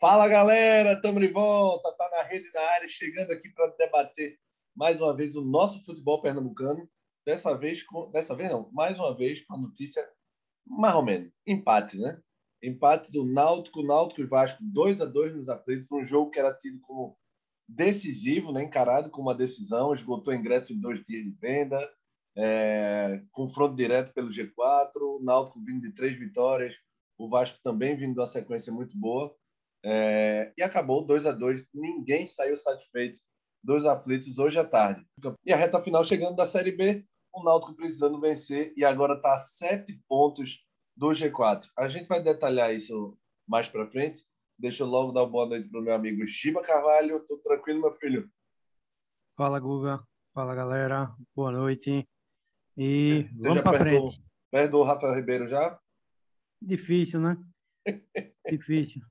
Fala galera, estamos de volta, tá na rede na área, chegando aqui para debater mais uma vez o nosso futebol pernambucano. Dessa vez, com, dessa vez não, mais uma vez com a notícia mais ou menos empate, né? Empate do Náutico, Náutico e Vasco 2 a 2 nos aflitos, um jogo que era tido como decisivo, né? encarado como uma decisão, esgotou ingresso em dois dias de venda, é, confronto direto pelo G4, o Náutico vindo de três vitórias, o Vasco também vindo de uma sequência muito boa. É, e acabou 2 a 2 ninguém saiu satisfeito dos aflitos hoje à tarde. E a reta final chegando da Série B, o Náutico precisando vencer e agora está a sete pontos do G4. A gente vai detalhar isso mais para frente. Deixa eu logo dar uma boa noite para o meu amigo Shiba Carvalho. Tudo tranquilo, meu filho? Fala, Guga. Fala, galera. Boa noite. E Você vamos para frente. Perdoou o Rafael Ribeiro já? Difícil, né? Difícil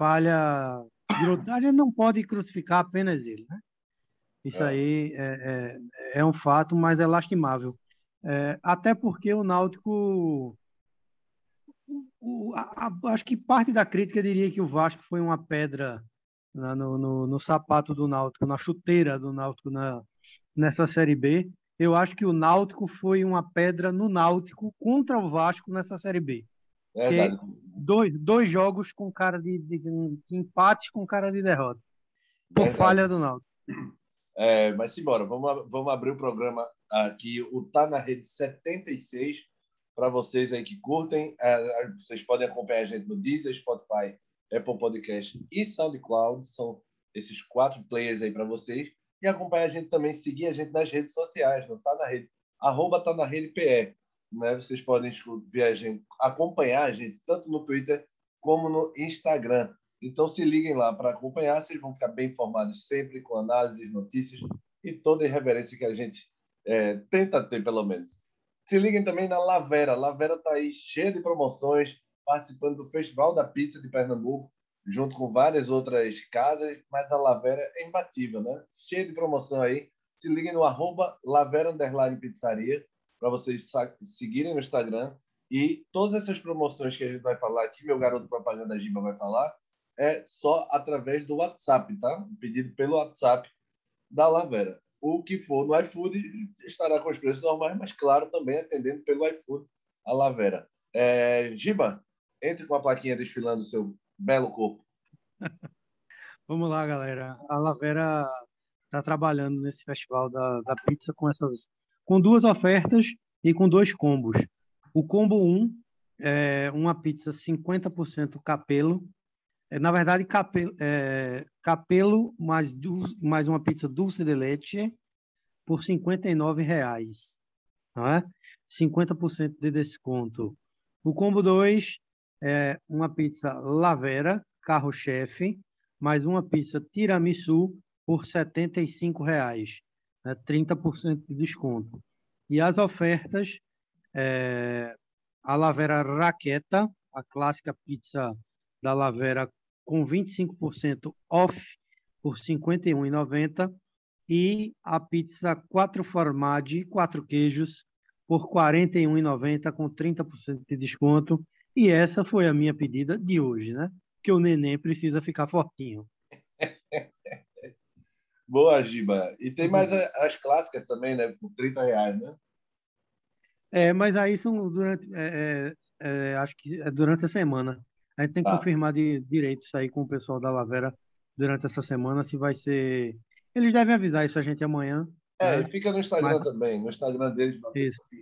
falha. A gente não pode crucificar apenas ele, né? Isso é. aí é, é, é, um fato, mas é lastimável. É, até porque o Náutico. O, a, a, acho que parte da crítica diria que o Vasco foi uma pedra na, no, no, no, sapato do Náutico, na chuteira do Náutico na, nessa Série B. Eu acho que o Náutico foi uma pedra no Náutico contra o Vasco nessa Série B. Verdade. Dois, dois jogos com cara de, de, de, empate com cara de derrota. Por Verdade. falha do Naldo. É, mas simbora, vamos, vamos abrir o programa aqui, o Tá na Rede 76, para vocês aí que curtem. É, vocês podem acompanhar a gente no Deezer, Spotify, Apple Podcast e SoundCloud. São esses quatro players aí para vocês. E acompanhar a gente também, seguir a gente nas redes sociais, no Tá na Rede, arroba Tá na Rede PE. Né? Vocês podem ver a gente, acompanhar a gente tanto no Twitter como no Instagram. Então se liguem lá para acompanhar, vocês vão ficar bem informados sempre com análises, notícias e toda a irreverência que a gente é, tenta ter, pelo menos. Se liguem também na Lavera. Lavera está aí cheia de promoções, participando do Festival da Pizza de Pernambuco, junto com várias outras casas, mas a Lavera é imbatível, né? Cheia de promoção aí. Se liguem no arroba Lavera Pizzaria para vocês seguirem no Instagram. E todas essas promoções que a gente vai falar aqui, meu garoto propaganda Giba vai falar, é só através do WhatsApp, tá? Pedido pelo WhatsApp da Lavera. O que for no iFood estará com os preços normais, mas claro, também atendendo pelo iFood a Lavera. É, Giba, entre com a plaquinha desfilando seu belo corpo. Vamos lá, galera. A Lavera está trabalhando nesse festival da, da pizza com essas com duas ofertas e com dois combos. O combo 1 é uma pizza 50% capelo. É, na verdade, capelo, é, capelo mais, mais uma pizza dulce de leite por R$ 59,00. Não é? 50% de desconto. O combo 2 é uma pizza Lavera, carro-chefe, mais uma pizza tiramisu por R$ 75,00 né, 30% de desconto. E as ofertas, é, a Lavera Raqueta, a clássica pizza da Lavera com 25% off por R$ 51,90 e a pizza quatro formaggi, quatro queijos, por R$ 41,90 com 30% de desconto. E essa foi a minha pedida de hoje, né? Que o neném precisa ficar fortinho. Boa, Giba. E tem mais as clássicas também, né? Por 30 reais, né? É, mas aí são durante. É, é, é, acho que é durante a semana. A gente tem que tá. confirmar de direito isso aí com o pessoal da Lavera durante essa semana, se vai ser. Eles devem avisar isso a gente amanhã. É, né? e fica no Instagram mas... também. No Instagram deles,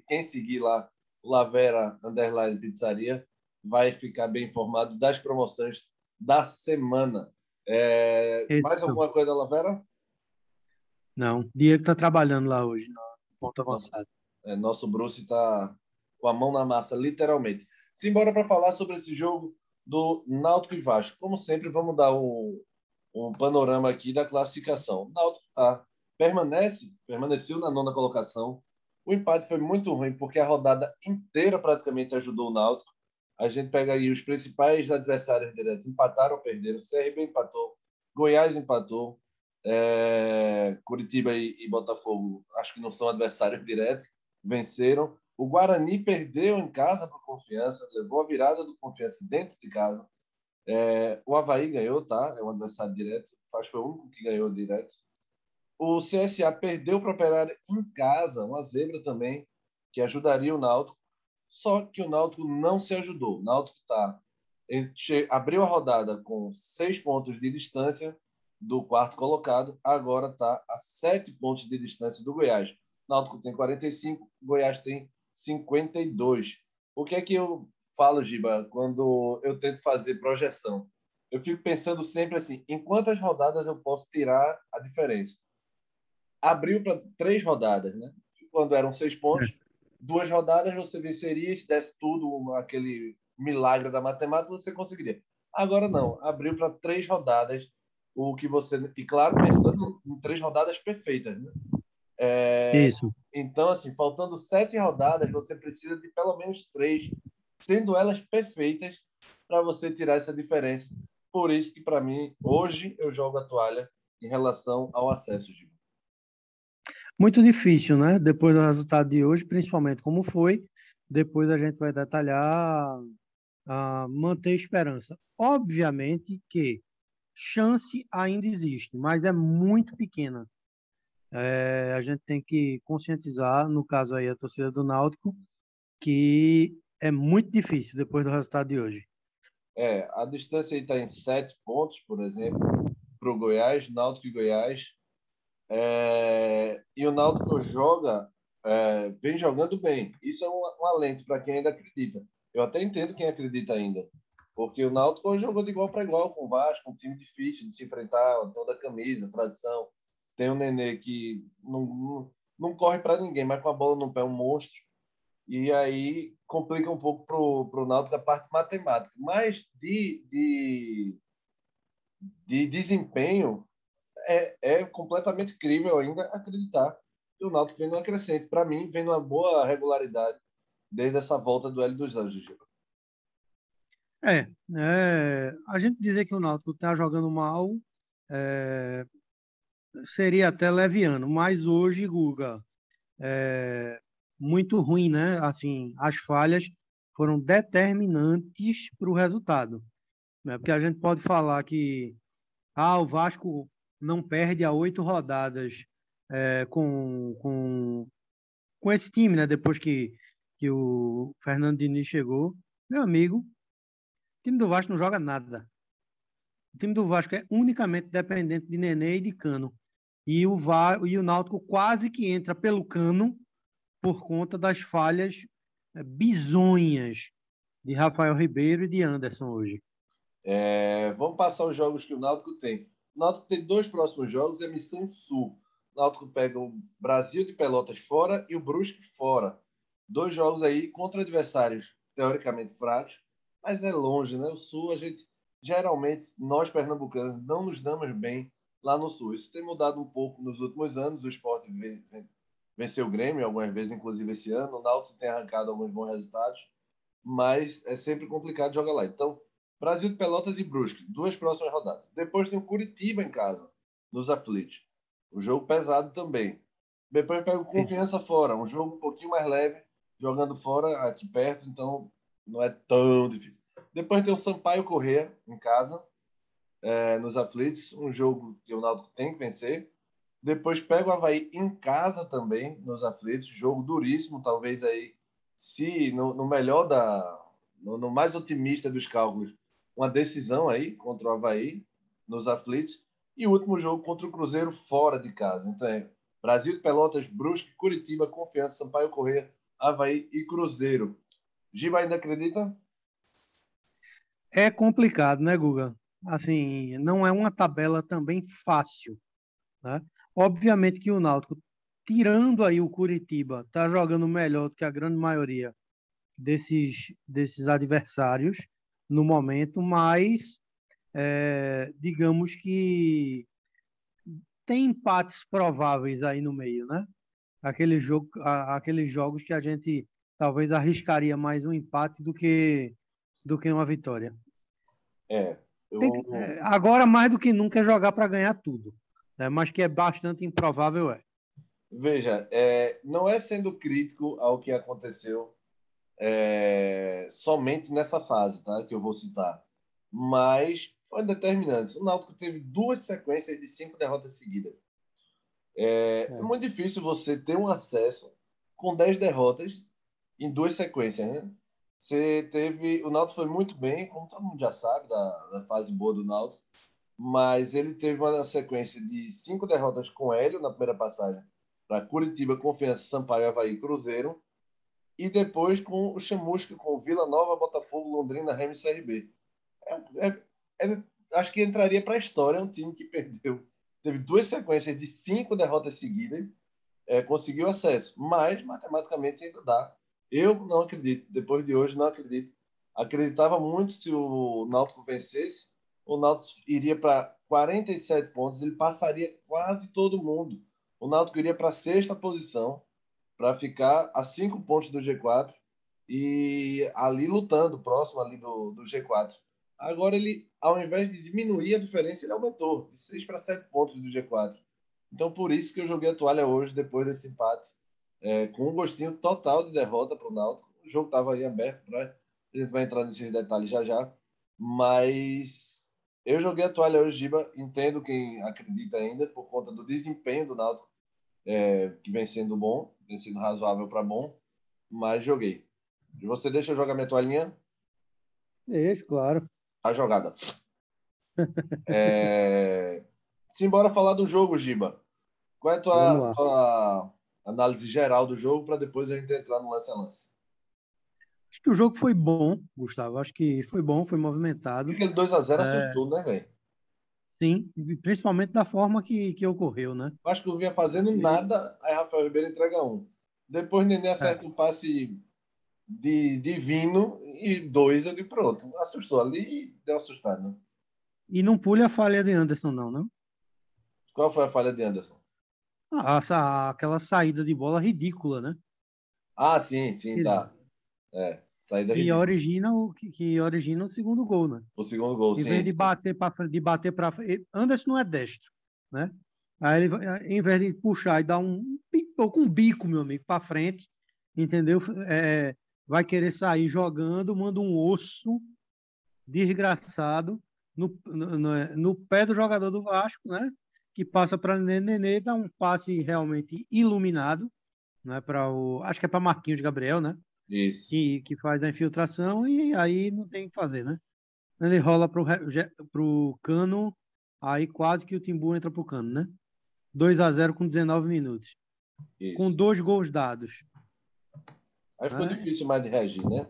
quem seguir lá, Lavera Underline Pizzaria, vai ficar bem informado das promoções da semana. É, mais alguma coisa, Lavera? Não, Diego está trabalhando lá hoje, no ponto avançado. É, nosso Bruce está com a mão na massa, literalmente. Simbora para falar sobre esse jogo do Náutico e Vasco. Como sempre, vamos dar um, um panorama aqui da classificação. Náutico tá, permanece, permaneceu na nona colocação. O empate foi muito ruim, porque a rodada inteira praticamente ajudou o Náutico. A gente pega aí os principais adversários diretos, empataram ou perderam. CRB empatou, Goiás empatou, É, Curitiba e, e, Botafogo acho que não são adversários diretos, venceram. O Guarani perdeu em casa para Confiança, levou a virada do Confiança dentro de casa. É, o Havaí ganhou, tá? É um adversário direto. Que foi o único que ganhou direto. O CSA perdeu para o Operário em casa, uma zebra também, que ajudaria o Náutico. Só que o Náutico não se ajudou. O Náutico tá, abriu a rodada com seis pontos de distância do quarto colocado, agora está a sete pontos de distância do Goiás. Náutico tem 45, o Goiás tem 52. O que é que eu falo, Giba, quando eu tento fazer projeção? Eu fico pensando sempre assim, em quantas rodadas eu posso tirar a diferença? Abriu para três rodadas, né? Quando eram seis pontos, duas rodadas você venceria, se desse tudo aquele milagre da matemática, você conseguiria. Agora não, abriu para três rodadas, o que você. E claro, pensando em três rodadas perfeitas, né? É, Isso. Então, assim, faltando sete rodadas, você precisa de pelo menos três, sendo elas perfeitas, para você tirar essa diferença. Por isso que, para mim, hoje eu jogo a toalha em relação ao acesso, Gil. Muito difícil, né? Depois do resultado de hoje, principalmente como foi, depois a gente vai detalhar uh, manter esperança. Obviamente que chance ainda existe, mas é muito pequena. É, a gente tem que conscientizar, no caso aí a torcida do Náutico, que é muito difícil depois do resultado de hoje. É, a distância está em sete pontos, por exemplo, para o Goiás, Náutico e Goiás. É, e o Náutico joga, é, vem jogando bem. Isso é um, um alento para quem ainda acredita. Eu até entendo quem acredita ainda. Porque o Náutico jogou de igual para igual com o Vasco, um time difícil de se enfrentar, toda a camisa, tradição. Tem o Nenê que não, não, não corre para ninguém, mas com a bola no pé é um monstro. E aí complica um pouco pro, pro Náutico a parte matemática. Mas de, de, de desempenho, é, é completamente crível ainda acreditar que o Náutico vem numa crescente. Para mim, vem numa boa regularidade desde essa volta do Hélio dos Anjos. É, é, a gente dizer que o Náutico está jogando mal é, seria até leviano, mas hoje, Guga, é muito ruim, né? Assim, as falhas foram determinantes para o resultado. Né? Porque a gente pode falar que ah, o Vasco não perde a oito rodadas é, com, com, com esse time, né? Depois que que o Fernando Diniz chegou, meu amigo, o time do Vasco não joga nada. O time do Vasco é unicamente dependente de Nenê e de Cano. E o, e o Náutico quase que entra pelo Cano por conta das falhas é, bizonhas de Rafael Ribeiro e de Anderson hoje. É, vamos passar os jogos que o Náutico tem. O Náutico tem dois próximos jogos, é Missão Sul. O Náutico pega o Brasil de Pelotas fora e o Brusque fora dois jogos aí contra adversários teoricamente fracos, mas é longe, né? O Sul, a gente geralmente, nós pernambucanos, não nos damos bem lá no Sul. Isso tem mudado um pouco nos últimos anos. O esporte venceu o Grêmio algumas vezes, inclusive esse ano. O Náutico tem arrancado alguns bons resultados, mas é sempre complicado jogar lá. Então, Brasil de Pelotas e Brusque, duas próximas rodadas. Depois tem o Curitiba em casa, nos aflitos. Um jogo pesado também. Depois pega o Confiança fora, um jogo um pouquinho mais leve, jogando fora aqui perto, então não é tão difícil. Depois tem o Sampaio Correr em casa, é, nos aflitos, um jogo que o Náutico tem que vencer. Depois pega o Havaí em casa também, nos aflitos, jogo duríssimo, talvez aí, se no, no melhor da. No, no, mais otimista dos cálculos, uma decisão aí contra o Havaí, nos aflitos. E o último jogo contra o Cruzeiro fora de casa. Então é Brasil de Pelotas, Brusque, Curitiba, Confiança, Sampaio Correr, Havaí e Cruzeiro. Giba ainda acredita? É complicado, né, Guga? Assim, não é uma tabela também fácil. Né? Obviamente que o Náutico, tirando aí o Curitiba, está jogando melhor do que a grande maioria desses, desses adversários no momento, mas é, digamos que tem empates prováveis aí no meio, né? aquele jogo, aqueles jogos que a gente talvez arriscaria mais um empate do que do que uma vitória. É. Eu... Tem, é, agora mais do que nunca é jogar para ganhar tudo. né, mas que é bastante improvável, é. Veja, é, não é sendo crítico ao que aconteceu é, somente nessa fase, tá? Que eu vou citar, mas foi determinante. O Náutico teve duas sequências de cinco derrotas seguidas. É, é. é muito difícil você ter um acesso com dez derrotas em duas sequências, né? Você teve, o Náutico foi muito bem, como todo mundo já sabe da, da fase boa do Náutico, mas ele teve uma sequência de cinco derrotas com Hélio na primeira passagem para Curitiba, Confiança, Sampaio, Havaí Cruzeiro. E depois com o Chamusca, com Vila Nova, Botafogo, Londrina, Remy e CRB. É, é, é, acho que entraria para a história um time que perdeu. Teve duas sequências de cinco derrotas seguidas, é, conseguiu acesso, mas matematicamente ainda dá. Eu não acredito, depois de hoje, não acredito. Acreditava muito se o Náutico vencesse, o Náutico iria para 47 pontos, ele passaria quase todo mundo o Náutico iria para a sexta posição para ficar a cinco pontos do G4 e ali lutando próximo ali do, do G4. Agora ele, ao invés de diminuir a diferença, ele aumentou de 6 para 7 pontos do G4. Então por isso que eu joguei a toalha hoje depois desse empate, é, com um gostinho total de derrota para o Náutico. O jogo estava aí aberto, né? a gente vai entrar nesses detalhes já já, mas eu joguei a toalha hoje, Giba. Entendo quem acredita ainda por conta do desempenho do Náutico é, que vem sendo bom, vem sendo razoável para bom, mas joguei. E você deixa eu jogar minha toalhinha? Deixa, claro. A jogada. é... Simbora falar do jogo, Giba. Qual é a tua, tua análise geral do jogo para depois a gente entrar no lance a lance? Acho que o jogo foi bom, Gustavo. Acho que foi bom, foi movimentado. Aquele 2x0 é... assustou, né, velho? Sim, principalmente da forma que, que ocorreu, né? Acho que não vinha fazendo nada, aí Rafael Ribeiro entrega um. Depois Nenê acerta é. um passe de divino e dois eu de pronto. Assustou ali e deu assustado, né? E não pule a falha de Anderson, não, não? Qual foi a falha de Anderson? Ah, essa, aquela saída de bola ridícula, né? Ah, sim, sim, tá. É. Saída que origina o que, que, origina o segundo gol, né? O segundo gol, em sim. Em vez de bater para de bater para Anderson não é destro, né? Aí ele, em vez de puxar e dar um com um bico, meu amigo, para frente, entendeu? É, vai querer sair jogando, manda um osso desgraçado no, no, no, no pé do jogador do Vasco, né? Que passa para Nenê, dá um passe realmente iluminado, né? Para o, acho que é para Marquinhos Gabriel, né? Isso. Que, que faz a infiltração e aí não tem o que fazer, né? Ele rola pro, pro cano, aí quase que o Timbu entra pro cano, né? 2 a 0 com 19 minutos. Isso. Com dois gols dados. Aí ficou é. difícil mais de reagir, né?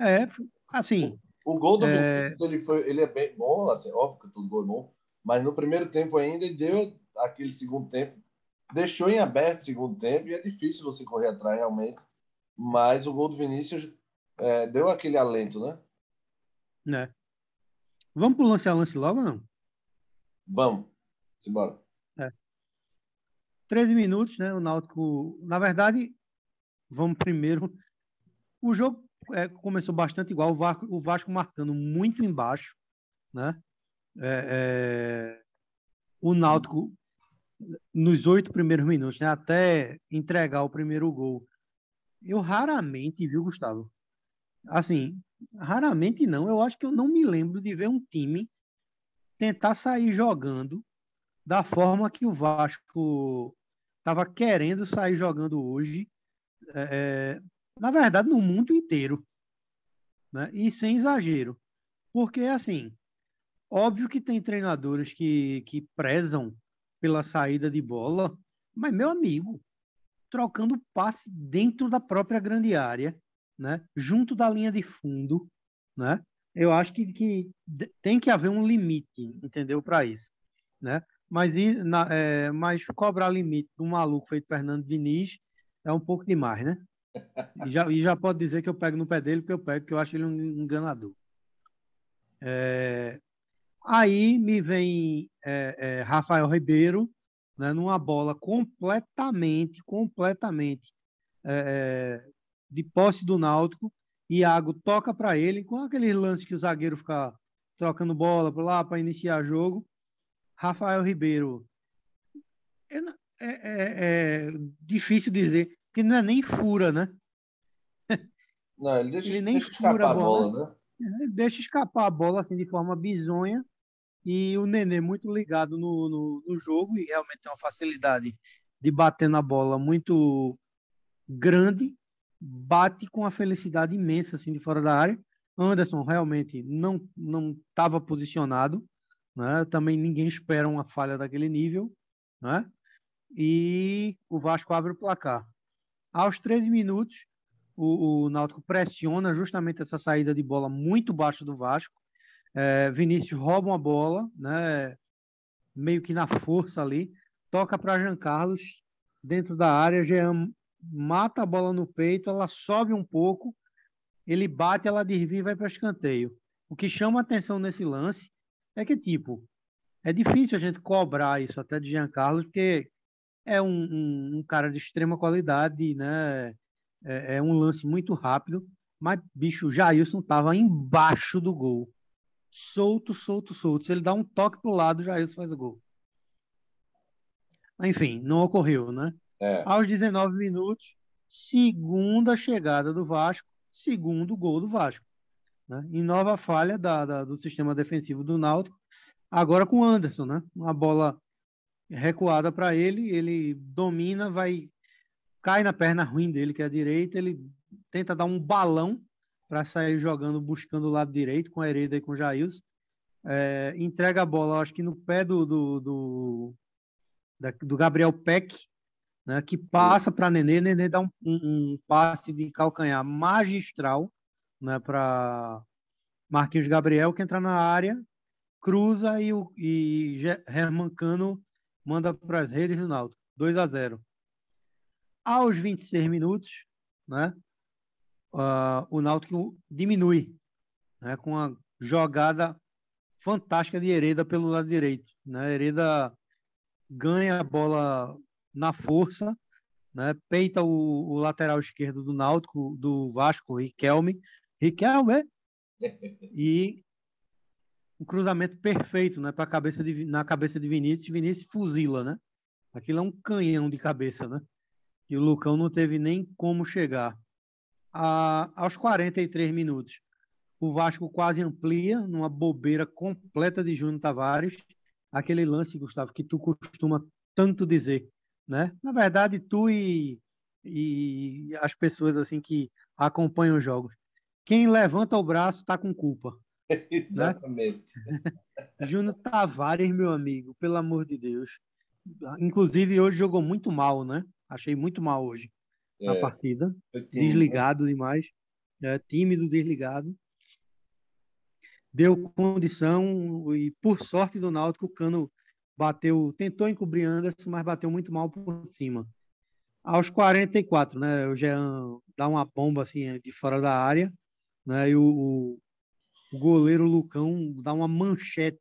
É, assim. O, o gol do é... Vinícius, ele, foi, ele é bem bom, assim, óbvio que todo gol é bom, mas no primeiro tempo ainda deu aquele segundo tempo, deixou em aberto o segundo tempo e é difícil você correr atrás realmente mas o gol do Vinícius é, deu aquele alento, né? Né. Vamos pro lance a lance logo ou não? Vamos. Simbora. É. 13 minutos, né? O Náutico. Na verdade, vamos primeiro. O jogo é, começou bastante igual, o Vasco, o Vasco marcando muito embaixo, né? É, é, o Náutico nos oito primeiros minutos, né? Até entregar o primeiro gol, eu raramente, viu, Gustavo? Assim, raramente não. Eu acho que eu não me lembro de ver um time tentar sair jogando da forma que o Vasco estava querendo sair jogando hoje. É, é, na verdade, no mundo inteiro. Né? E sem exagero. Porque, assim, óbvio que tem treinadores que, que prezam pela saída de bola, mas, meu amigo, trocando passe dentro da própria grande área, né? junto da linha de fundo. Né? Eu acho que, que tem que haver um limite, entendeu, para isso. Né? Mas, na, é, mas cobrar limite do maluco feito Fernando Diniz é um pouco demais, né? E já, e já pode dizer que eu pego no pé dele, porque eu pego, porque eu acho ele um enganador. É, aí me vem é, é, Rafael Ribeiro, né, numa bola completamente, completamente é, é, de posse do Náutico. Iago toca para ele, com aquele lance que o zagueiro fica trocando bola para lá para iniciar jogo. Rafael Ribeiro É, é, é, difícil dizer, porque não é nem fura, né? Não, ele deixa, ele nem deixa escapar a bola, bola né? Ele deixa escapar a bola assim, de forma bizonha. E o Nenê muito ligado no, no, no jogo e realmente tem uma facilidade de bater na bola muito grande, bate com a felicidade imensa assim de fora da área. Anderson realmente não não estava posicionado, né? Também ninguém espera uma falha daquele nível, né? E o Vasco abre o placar. Aos 13 minutos, o, o Náutico pressiona justamente essa saída de bola muito baixa do Vasco. É, Vinícius rouba uma bola, né? Meio que na força ali, toca para Jean Carlos dentro da área. Jean mata a bola no peito, ela sobe um pouco, ele bate, ela desvia e vai para escanteio. O que chama atenção nesse lance é que, tipo, é difícil a gente cobrar isso até de Jean Carlos, porque é um, um, um cara de extrema qualidade, né? É, é, um lance muito rápido, mas, bicho, o Jailson tava embaixo do gol. Solto, solto, solto. Se ele dá um toque pro lado, o Jailson faz o gol. Enfim, não ocorreu, né? É. Aos 19 minutos, segunda chegada do Vasco, segundo gol do Vasco. Né? Em nova falha da, da, do sistema defensivo do Náutico, agora com o Anderson, né? Uma bola recuada para ele, ele domina, vai cai na perna ruim dele, que é a direita, ele tenta dar um balão para sair jogando, buscando o lado direito com a Hereda e com o Jailson. É, entrega a bola, acho que no pé do, do, do, da, do Gabriel Peck, né, que passa para Nenê, Nenê dá um, um, um, passe de calcanhar magistral né, para Marquinhos Gabriel, que entra na área, cruza e, o, e Herman Cano manda para as redes do Náutico, 2 a 0 Aos 26 minutos, né, uh, o Náutico diminui né, com uma jogada fantástica de Hereda pelo lado direito. Né? Hereda ganha a bola na força, né? peita o, o, lateral esquerdo do Náutico, do Vasco, Riquelme, Riquelme, e um cruzamento perfeito né? Pra cabeça de, na cabeça de Vinícius, Vinícius fuzila, né? Aquilo é um canhão de cabeça, né? E o Lucão não teve nem como chegar. A, aos 43 minutos, o Vasco quase amplia numa bobeira completa de Júnior Tavares. Aquele lance, Gustavo, que tu costuma tanto dizer, né? Na verdade, tu e, e as pessoas assim que acompanham os jogos. Quem levanta o braço está com culpa. Né? Exatamente. Né? Júnior Tavares, meu amigo, pelo amor de Deus. Inclusive, hoje jogou muito mal, né? Achei muito mal hoje é, na partida. Desligado demais. É, tímido, desligado deu condição e por sorte do Náutico o Cano bateu, tentou encobrir Anderson, mas bateu muito mal por cima. Aos 44, né, o Jean dá uma bomba assim de fora da área, né, e o, o goleiro Lucão dá uma manchete,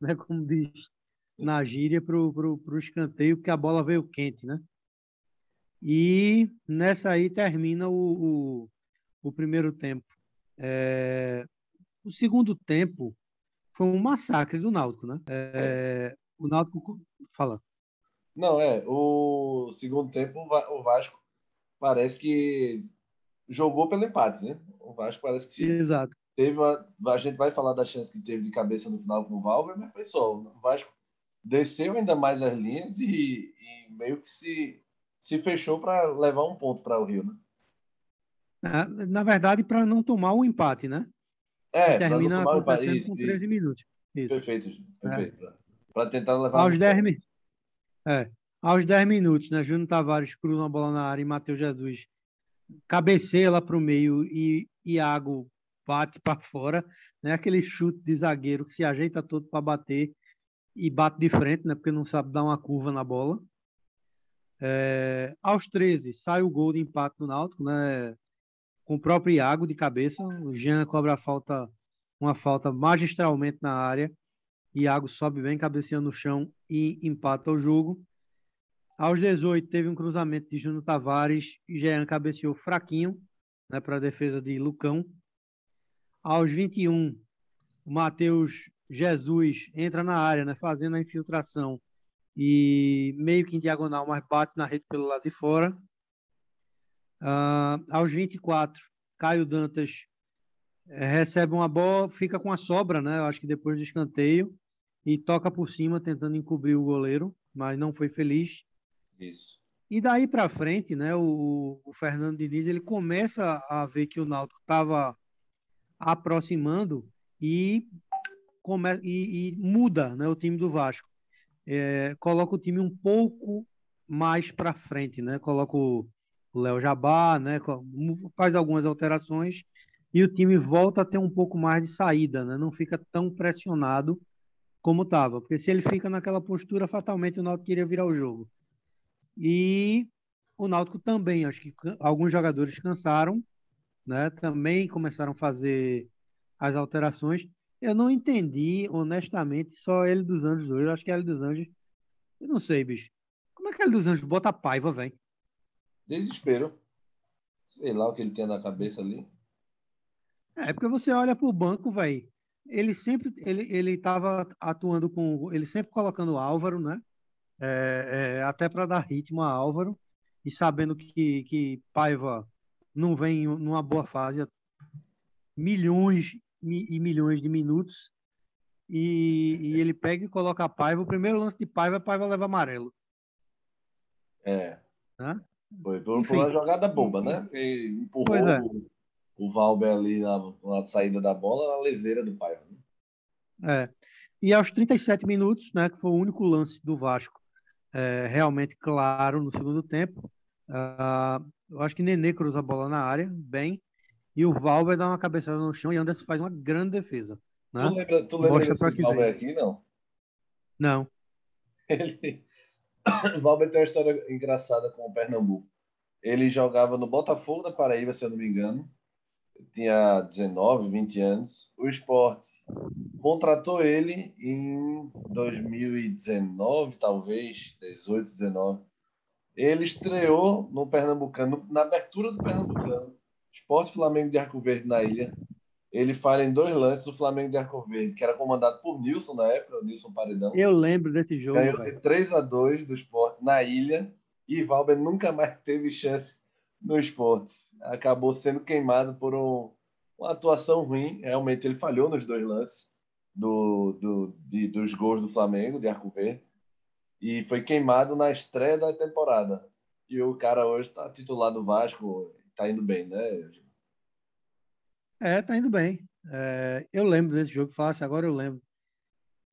né, como diz na gíria, para o escanteio, porque a bola veio quente, né? E nessa aí termina o, o, o primeiro tempo. É, o segundo tempo foi um massacre do Náutico, né? É, é. O Náutico fala. Não, é. O segundo tempo, o Vasco parece que jogou pelo empate, né? O Vasco parece que Exato. teve uma, a gente vai falar da chance que teve de cabeça no final com o Valver, mas foi só. O Vasco desceu ainda mais as linhas e, e meio que se, se fechou para levar um ponto para o Rio, né? Na, na verdade, para não tomar o um empate, né? É, termina acontecendo isso, com 13 isso. minutos. Isso. Perfeito, perfeito. É. Para tentar levar. Aos 10, é, aos 10 minutos, né? Júnior Tavares cruza uma bola na área e Matheus Jesus cabeceia lá para o meio e Iago bate para fora, né? Aquele chute de zagueiro que se ajeita todo para bater e bate de frente, né? Porque não sabe dar uma curva na bola. É, aos 13, sai o gol de empate do Náutico, né? com o próprio Iago de cabeça. O Jean cobra a falta, uma falta magistralmente na área. Iago sobe bem, cabeceando no chão e empata o jogo. Aos 18, teve um cruzamento de Júnior Tavares e Jean cabeceou fraquinho né, para a defesa de Lucão. Aos 21, o Matheus Jesus entra na área, né, fazendo a infiltração e meio que em diagonal, mas bate na rede pelo lado de fora. Uh, aos 24, Caio Dantas é, recebe uma bola, fica com a sobra, né? Eu acho que depois do escanteio, e toca por cima tentando encobrir o goleiro, mas não foi feliz. Isso. E daí para frente, né, o, o, Fernando Diniz ele começa a ver que o Náutico estava aproximando e, come, e, e, muda né, o time do Vasco. É, coloca o time um pouco mais para frente, né? Coloca o Léo Jabá, né? Faz algumas alterações e o time volta a ter um pouco mais de saída, né? Não fica tão pressionado como estava, porque se ele fica naquela postura, fatalmente o Náutico queria virar o jogo. E o Náutico também, acho que alguns jogadores cansaram, né? Também começaram a fazer as alterações. Eu não entendi, honestamente, só ele dos Anjos hoje. Eu acho que ele dos Anjos. Eu não sei, bicho. Como é que ele dos Anjos bota a paiva, velho? Desespero. Sei lá o que ele tem na cabeça ali. É, porque você olha pro banco, velho. Ele sempre ele ele estava atuando com ele sempre colocando Álvaro, né? É, é, até para dar ritmo a Álvaro e sabendo que que Paiva não vem numa boa fase, milhões e milhões de minutos e, e, ele pega e coloca a Paiva. O primeiro lance de Paiva, Paiva leva amarelo. É. Né? Foi por, uma jogada boba, né? Ele empurrou é. o, o Valber ali na, na, saída da bola, na leseira do Paiva. Né? É. E aos 37 minutos, né, que foi o único lance do Vasco é, realmente claro no segundo tempo, uh, eu acho que Nenê cruza a bola na área, bem, e o Valber dá uma cabeçada no chão e Anderson faz uma grande defesa. Né? Tu lembra, tu lembra desse Valber aqui, não? Não. Ele... o Valber tem uma história engraçada com o Pernambuco. Ele jogava no Botafogo da Paraíba, se eu não me engano. Tinha 19, 20 anos. O esporte contratou ele em 2019, talvez, 18, 19. Ele estreou no Pernambucano, na abertura do Pernambucano. Esporte Flamengo de Arco Verde na ilha. Ele falha em dois lances o Flamengo de Arco Verde, que era comandado por Nilson na época, o Nilson Paredão. Eu lembro desse jogo. Ganhou de 3 a 2 do esporte na ilha e Valber nunca mais teve chance no esporte. Acabou sendo queimado por um, uma atuação ruim. Realmente ele falhou nos dois lances do, do, de, dos gols do Flamengo, de Arco Verde e foi queimado na estreia da temporada. E o cara hoje está titular do Vasco, está indo bem, né? É, tá indo bem. É, eu lembro desse jogo fácil, agora eu lembro.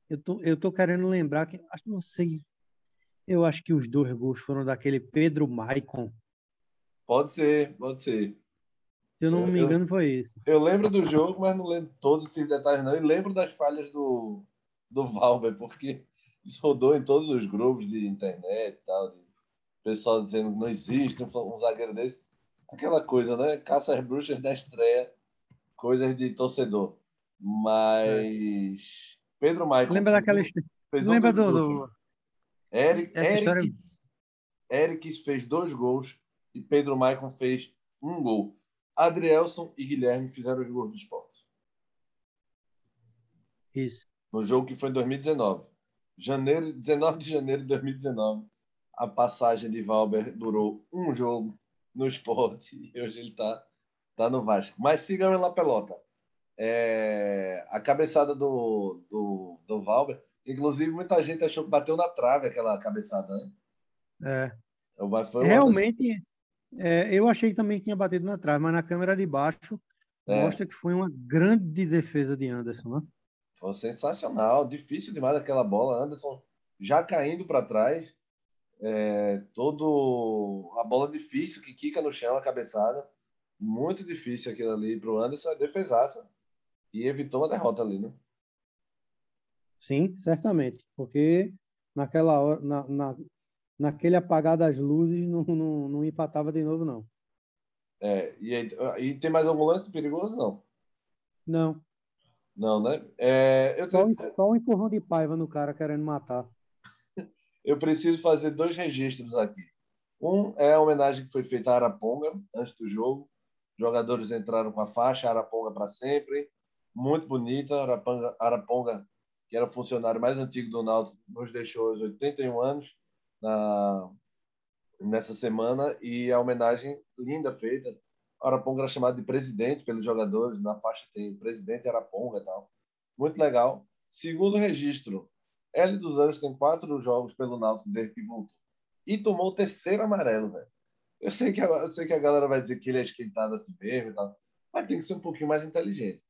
Eu tô, eu tô querendo lembrar que acho não sei. Eu acho que os dois gols foram daquele Pedro Maicon. Pode ser, pode ser. Se eu não me engano, foi isso. Eu lembro do jogo, mas não lembro todos esses detalhes, não. E lembro das falhas do, do Valber, porque isso rodou em todos os grupos de internet e tal, de pessoal dizendo que não existe um, um zagueiro desse. Aquela coisa, né? Caça às bruxas da estreia, coisas de torcedor. Mas é. Pedro Michael. Lembra daquela história? Lembra do, do... Eric, Eric, história... Eric fez dois gols e Pedro Michael fez um gol. Adrielson e Guilherme fizeram os gols do esporte. Isso. No jogo que foi em 2019 janeiro, 19 de janeiro de 2019, a passagem de Valber durou um jogo no esporte e hoje ele está tá no Vasco. Mas sigam na pelota. É, a cabeçada do, do, do Valber, inclusive muita gente achou que bateu na trave aquela cabeçada, né? É. Foi Realmente, é, eu achei que também tinha batido na trave, mas na câmera de baixo é. mostra que foi uma grande defesa de Anderson, né? Foi sensacional, difícil demais aquela bola. Anderson já caindo para trás, é, todo a bola difícil que quica no chão, a cabeçada. Muito difícil aquilo ali para o Anderson, é defesaça. E evitou uma derrota ali, né? Sim, certamente. Porque naquela hora, na, na, naquele apagar das luzes, não, não, não empatava de novo, não. É, e, e tem mais algum lance perigoso? Não. Não. Não, né? É, eu tenho... só, só um empurrão de paiva no cara querendo matar. eu preciso fazer dois registros aqui. Um é a homenagem que foi feita a Araponga antes do jogo. Jogadores entraram com a faixa Araponga para sempre. Muito bonita. Araponga, Araponga que era o funcionário mais antigo do Náutico, nos deixou aos 81 anos na, nessa semana e a homenagem linda feita. Araponga era chamado de presidente pelos jogadores, na faixa tem presidente Araponga e tal. Muito legal. Segundo registro, L dos Anjos tem quatro jogos pelo Náutico desde que voltou. E tomou o terceiro amarelo, velho. Eu sei, que a, eu sei que a galera vai dizer que ele é esquentado assim mesmo e tal, mas tem que ser um pouquinho mais inteligente.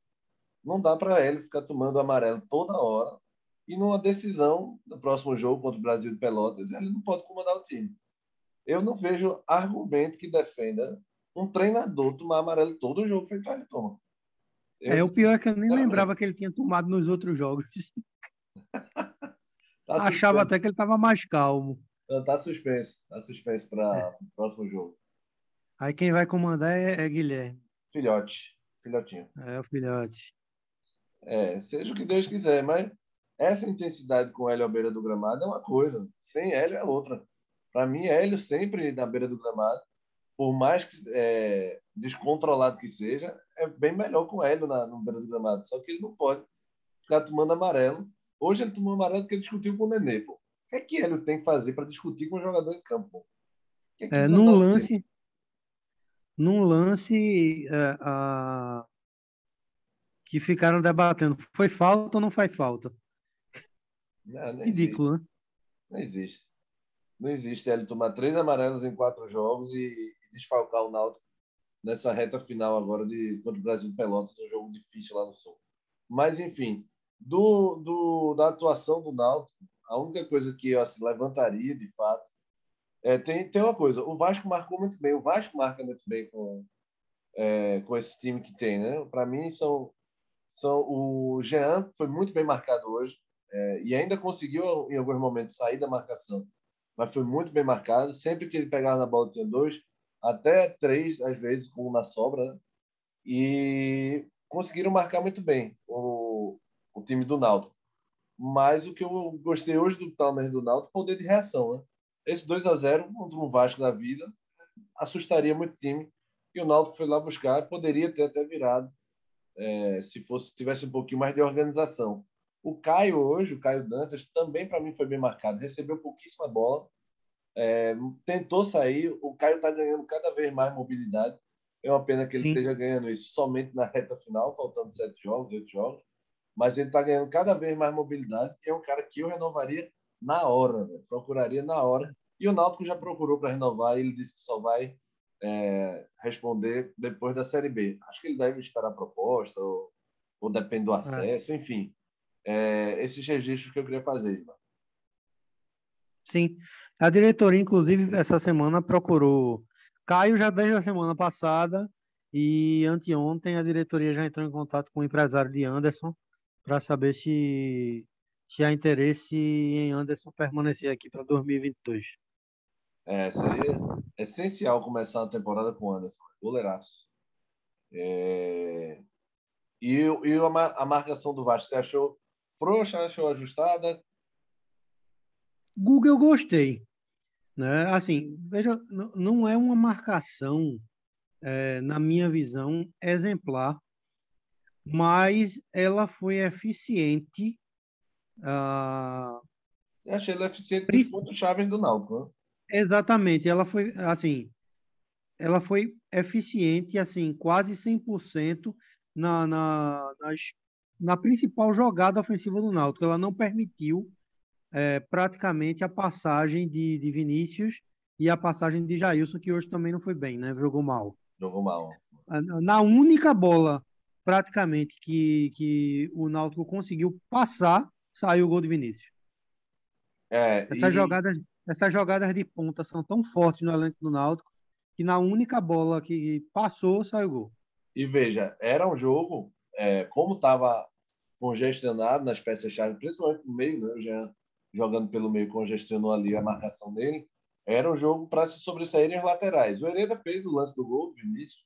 Não dá para ele ficar tomando amarelo toda hora e numa decisão do próximo jogo contra o Brasil de Pelotas, ele não pode comandar o time. Eu não vejo argumento que defenda um treinador tomar amarelo todo jogo feito ele toma. Eu, é, o pior é que eu nem lembrava que ele tinha tomado nos outros jogos. tá Achava até que ele estava mais calmo. Então, tá suspenso. Tá suspenso para é. o próximo jogo. Aí quem vai comandar é, é Guilherme. Filhote. Filhotinho. É, o filhote. É, seja o que Deus quiser, mas essa intensidade com o Hélio à beira do gramado é uma coisa, sem Hélio é outra. Para mim, Hélio sempre na beira do gramado, por mais que, é, descontrolado que seja, é bem melhor com o Hélio na, no beira do gramado. Só que ele não pode ficar tomando amarelo. Hoje ele tomou amarelo porque ele discutiu com o Nenê, pô. O que é que Hélio tem que fazer para discutir com o jogador em campo? Que é, que é num lance, num lance é, a... que ficaram debatendo, foi falta ou não foi falta? Não, não Ridículo, existe. né? Não existe. Não existe ele tomar três amarelos em quatro jogos e desfalcar o Náutico nessa reta final agora de contra o Brasil Pelotas, um jogo difícil lá no Sul. Mas, enfim, do, do, da atuação do Náutico, a única coisa que eu assim, levantaria, de fato, é, tem, tem uma coisa, o Vasco marcou muito bem, o Vasco marca muito bem com, é, com esse time que tem, né? Para mim, são, são o Jean foi muito bem marcado hoje, é, e ainda conseguiu, em alguns momentos, sair da marcação. Mas foi muito bem marcado. Sempre que ele pegava na bola, tinha dois, até três, às vezes, com uma sobra. Né? E conseguiram marcar muito bem o, o time do Náutico. Mas o que eu gostei hoje do Palmeiras do Náutico, poder de reação. Né? Esse 2 a 0 contra um Vasco da vida assustaria muito o time. E o Náutico foi lá buscar, poderia ter até virado é, se fosse tivesse um pouquinho mais de organização. O Caio hoje, o Caio Dantas, também para mim foi bem marcado. Recebeu pouquíssima bola, é, tentou sair. O Caio está ganhando cada vez mais mobilidade. É uma pena que ele Sim. esteja ganhando isso somente na reta final, faltando sete jogos, oito jogos. Mas ele está ganhando cada vez mais mobilidade e é um cara que eu renovaria na hora, né? procuraria na hora. E o Náutico já procurou para renovar e ele disse que só vai é, responder depois da Série B. Acho que ele deve esperar a proposta ou, ou depende do é. acesso, é. enfim é, esses registros que eu queria fazer. Ivan. Sim. A diretoria, inclusive, essa semana procurou. Caio já desde a semana passada e anteontem a diretoria já entrou em contato com o empresário de Anderson para saber se, se há interesse em Anderson permanecer aqui para 2022. É, seria essencial começar a temporada com Anderson, goleiraço. É... E, e a, marcação do Vasco, você achou frouxa, achou ajustada? Google eu gostei. Né? Assim, veja, não é uma marcação, é, na minha visão, exemplar, mas ela foi eficiente. Ah, eu achei ela eficiente nos pontos chaves do Náutico. Né? Exatamente, ela foi assim, ela foi eficiente, assim, quase 100% na, na, nas na principal jogada ofensiva do Náutico. Ela não permitiu é, praticamente a passagem de, de Vinícius e a passagem de Jailson, que hoje também não foi bem, né? Jogou mal. Jogou mal. Na única bola, praticamente, que, que o Náutico conseguiu passar, saiu o gol de Vinícius. É, essas, e... jogadas, essas jogadas de ponta são tão fortes no elenco do Náutico que na única bola que passou, saiu o gol. E veja, era um jogo, é, como estava congestionado nas peças-chave, principalmente no meio, né? Jean jogando pelo meio congestionou ali a marcação dele. Era um jogo para se sobressaírem as laterais. O Hereda fez o lance do gol do início,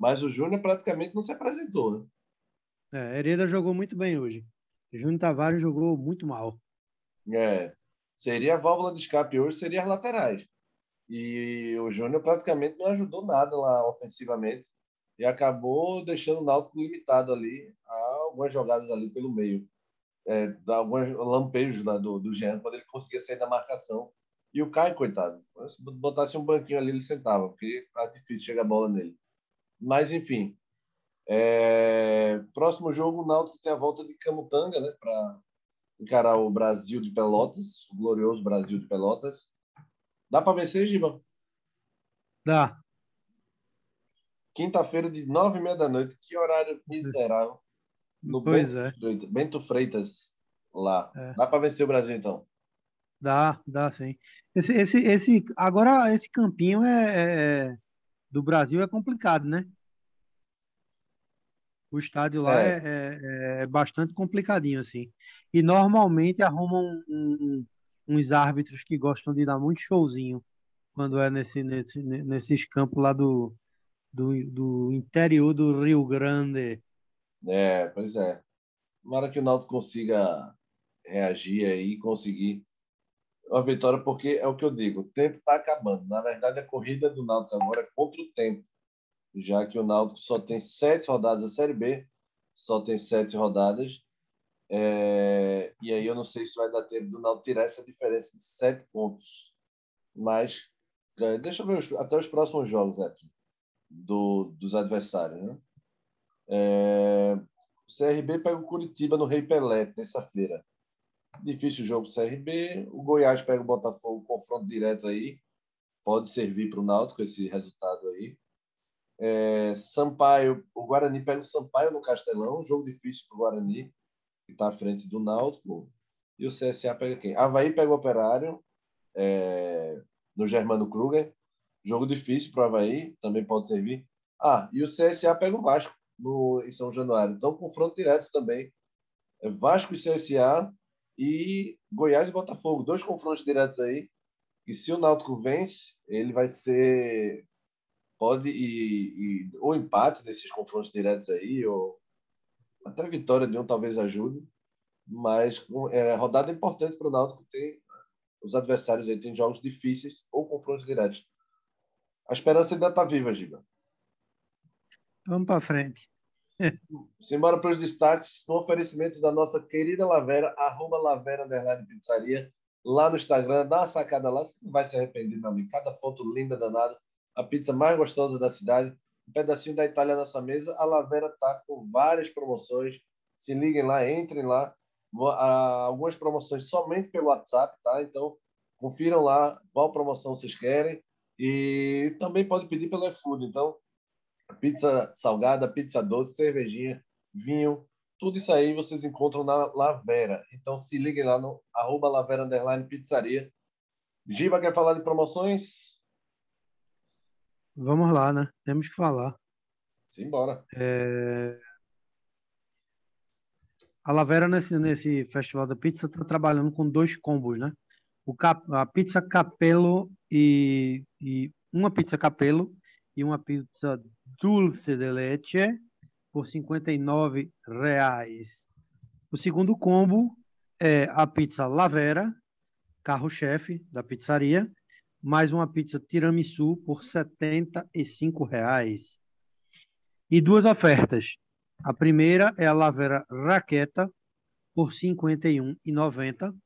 mas o Júnior praticamente não se apresentou, né? É, Hereda jogou muito bem hoje. Júnior Tavares jogou muito mal. É. Seria a válvula de escape hoje, seria as laterais. E o Júnior praticamente não ajudou nada lá ofensivamente e acabou deixando o Náutico limitado ali a algumas jogadas ali pelo meio. é, alguns lampejos lá do, do Jean quando ele conseguia sair da marcação. E o Caio, coitado, se botasse um banquinho ali, ele sentava, porque tá difícil chegar a bola nele. Mas, enfim. É... Próximo jogo, o Náutico tem a volta de Camutanga, né? Para encarar o Brasil de Pelotas, o glorioso Brasil de Pelotas. Dá para vencer, Giba? Dá. Quinta-feira, de nove e meia da noite. Que horário miserável. No pois Bento, é. Freitas, Bento Freitas, lá. É. Dá para vencer o Brasil, então? Dá, dá sim. Esse, esse, esse, agora, esse campinho é, é- do Brasil é complicado, né? O estádio lá É. é, é, é bastante complicadinho, assim. E normalmente arrumam um- um- uns árbitros que gostam de dar muito showzinho quando é nesse, nesse, nesses campos lá do, do, do interior do Rio Grande. É, pois é. Tomara que o Náutico consiga reagir aí e conseguir uma vitória, porque é o que eu digo, o tempo está acabando. Na verdade, a corrida do Náutico agora é contra o tempo, já que o Náutico só tem sete rodadas da Série B, só tem sete rodadas, é, e aí eu não sei se vai dar tempo do Náutico tirar essa diferença de sete pontos. Mas é, deixa eu ver os- até os próximos jogos aqui do, dos adversários, né? É, o CRB pega o Curitiba no Rei Pelé, terça-feira. Difícil jogo pro CRB. O Goiás pega o Botafogo, confronto direto aí. Pode servir para o Náutico esse resultado aí. É, Sampaio, o Guarani pega o Sampaio no Castelão, jogo difícil para o Guarani, que está à frente do Náutico. E o CSA pega quem? Havaí pega o Operário é, no Germano Kruger. Jogo difícil para o Havaí, também pode servir. Ah, e o CSA pega o Vasco no, em São Januário. Então, confronto direto também. É Vasco e CSA e Goiás e Botafogo. Dois confrontos diretos aí. E se o Náutico vence, ele vai ser. Pode e ou empate nesses confrontos diretos aí, ou até vitória de um talvez ajude. Mas é rodada importante para o Náutico ter. Os adversários aí têm jogos difíceis ou confrontos diretos. A esperança ainda está viva, Giba. Vamos para frente. Simbora para os destaques, no oferecimento da nossa querida Lavera, arroba Lavera Underline Pizzaria, lá no Instagram, dá uma sacada lá, você não vai se arrepender, meu amigo. Cada foto linda, danada. A pizza mais gostosa da cidade, um pedacinho da Itália na sua mesa. A Lavera tá com várias promoções. Se liguem lá, entrem lá. Algumas promoções somente pelo WhatsApp, tá? Então, confiram lá qual promoção vocês querem. E também pode pedir pelo iFood. Então, pizza salgada, pizza doce, cervejinha, vinho, tudo isso aí vocês encontram na Lavera. Então se liguem lá no arroba Lavera Underline Pizzaria. Giba quer falar de promoções? Vamos lá, né? Temos que falar. Simbora. A Lavera, nesse, nesse Festival da Pizza, está trabalhando com dois combos, né? O cap, a pizza Capello e, e uma pizza Capello e uma pizza Dulce de Leche por 59 reais. O segundo combo é a pizza Lavera, carro-chefe da pizzaria, mais uma pizza tiramisu por 75 reais. E duas ofertas. A primeira é a Lavera Raqueta por R$ 51,90,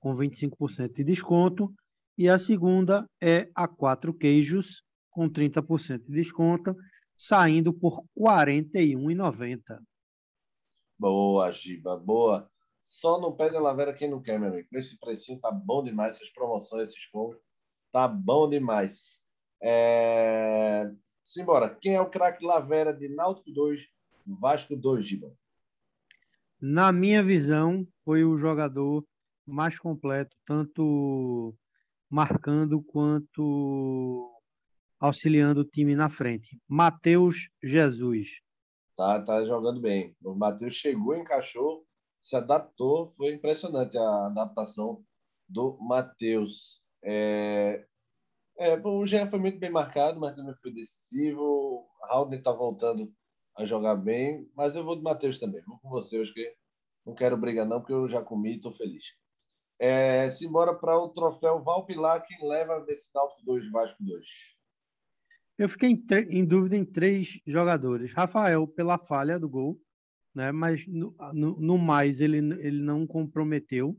com 25% de desconto. E a segunda é a Quatro Queijos, com 30% de desconto, saindo por R$ 41,90. Boa, Giba, boa. Só no pé da Lavera quem não quer, meu amigo. Esse precinho tá bom demais, essas promoções, esses combos. Tá bom demais. É... Simbora. Quem é o craque Lavera de Náutico 2, Vasco 2, Giba? Na minha visão, foi o jogador mais completo, tanto marcando quanto auxiliando o time na frente. Matheus Jesus. Tá, tá jogando bem. O Matheus chegou, encaixou, se adaptou. Foi impressionante a adaptação do Matheus. É... É, o Jean foi muito bem marcado, mas também foi decisivo. Haldner está voltando a jogar bem, mas eu vou do Matheus também. Vou com você, eu que não quero brigar não, porque eu já comi e estou feliz. É, simbora para o troféu Valpilar, quem leva desse Náutico 2, Vasco 2. Eu fiquei em, em dúvida em três jogadores. Rafael, pela falha do gol, né? Mas no, no, no mais ele, ele não comprometeu.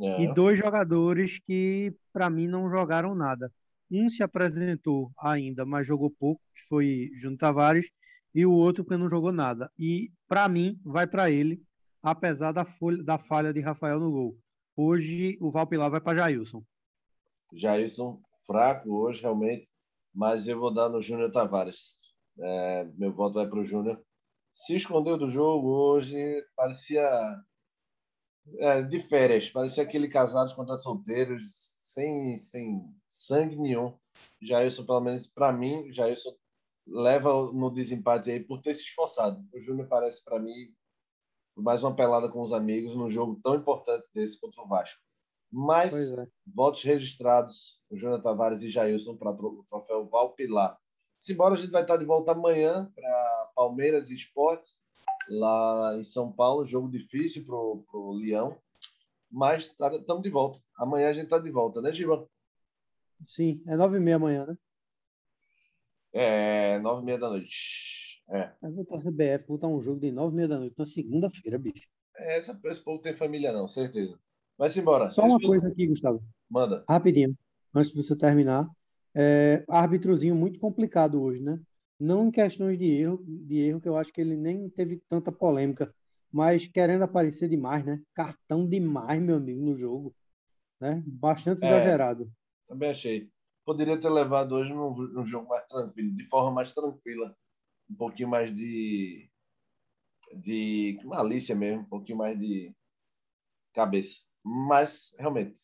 É. E dois jogadores que, para mim, não jogaram nada. Um se apresentou ainda, mas jogou pouco, que foi Júnior Tavares, e o outro que não jogou nada. E, para mim, vai para ele, apesar da, folha, da falha de Rafael no gol. Hoje, o Valpilar vai para Jailson. Jailson, fraco hoje, realmente, mas eu vou dar no Júnior Tavares. É, meu voto vai para o Júnior. Se escondeu do jogo hoje, parecia é, de férias, parecia aquele casados contra solteiros, sem, sem sangue nenhum. Jailson, pelo menos para mim, Jailson leva no desempate aí por ter se esforçado. O Júnior parece para mim mais uma pelada com os amigos num jogo tão importante desse contra o Vasco. Mas é. votos registrados, o Júnior Tavares e Jailson para o troféu Valpilar. Simbora, a gente vai estar de volta amanhã para Palmeiras Esportes lá em São Paulo. Jogo difícil para o Leão, mas estamos tá, de volta. Amanhã a gente está de volta, né, Giba? Sim, é nove e meia amanhã, né? É, nove e meia da noite. É. Eu vou a CBF botar um jogo de nove e meia da noite na segunda-feira, bicho. É, essa, esse povo tem família não, certeza. Mas embora. Só uma coisa aqui, Gustavo. Manda. Rapidinho, antes de você terminar. É, árbitrozinho muito complicado hoje, né? não em questões de erro, de erro que eu acho que ele nem teve tanta polêmica, mas querendo aparecer demais, né? Cartão demais, meu amigo, no jogo, né? Bastante é, exagerado. Também achei. Poderia ter levado hoje num, num jogo mais tranquilo, de forma mais tranquila, um pouquinho mais de de malícia mesmo, um pouquinho mais de cabeça. Mas realmente,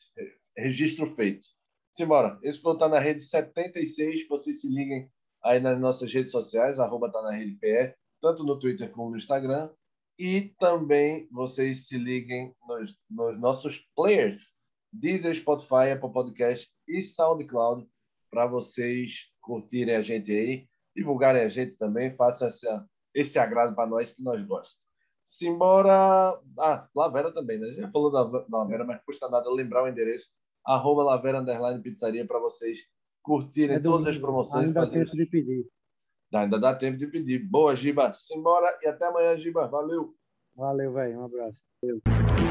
registro feito. Simbora. Esse foi tá na rede 76. Vocês se liguem aí nas nossas redes sociais, arroba tá na rede PE, tanto no Twitter como no Instagram. E também vocês se liguem nos, nos nossos players, Deezer, Spotify, Apple Podcast e SoundCloud, para vocês curtirem a gente aí, divulgarem a gente também, façam essa, esse agrado para nós que nós gostamos. Simbora. Ah, Lavera também, né? Já falou da, da Lavera, mas custa nada lembrar o endereço. Arroba Lavera Underline Pizzaria para vocês curtirem é todas as promoções. Ainda dá tempo de pedir. Ainda dá tempo de pedir. Boa, Giba. Simbora e até amanhã, Giba. Valeu. Valeu, velho. Um abraço. Valeu.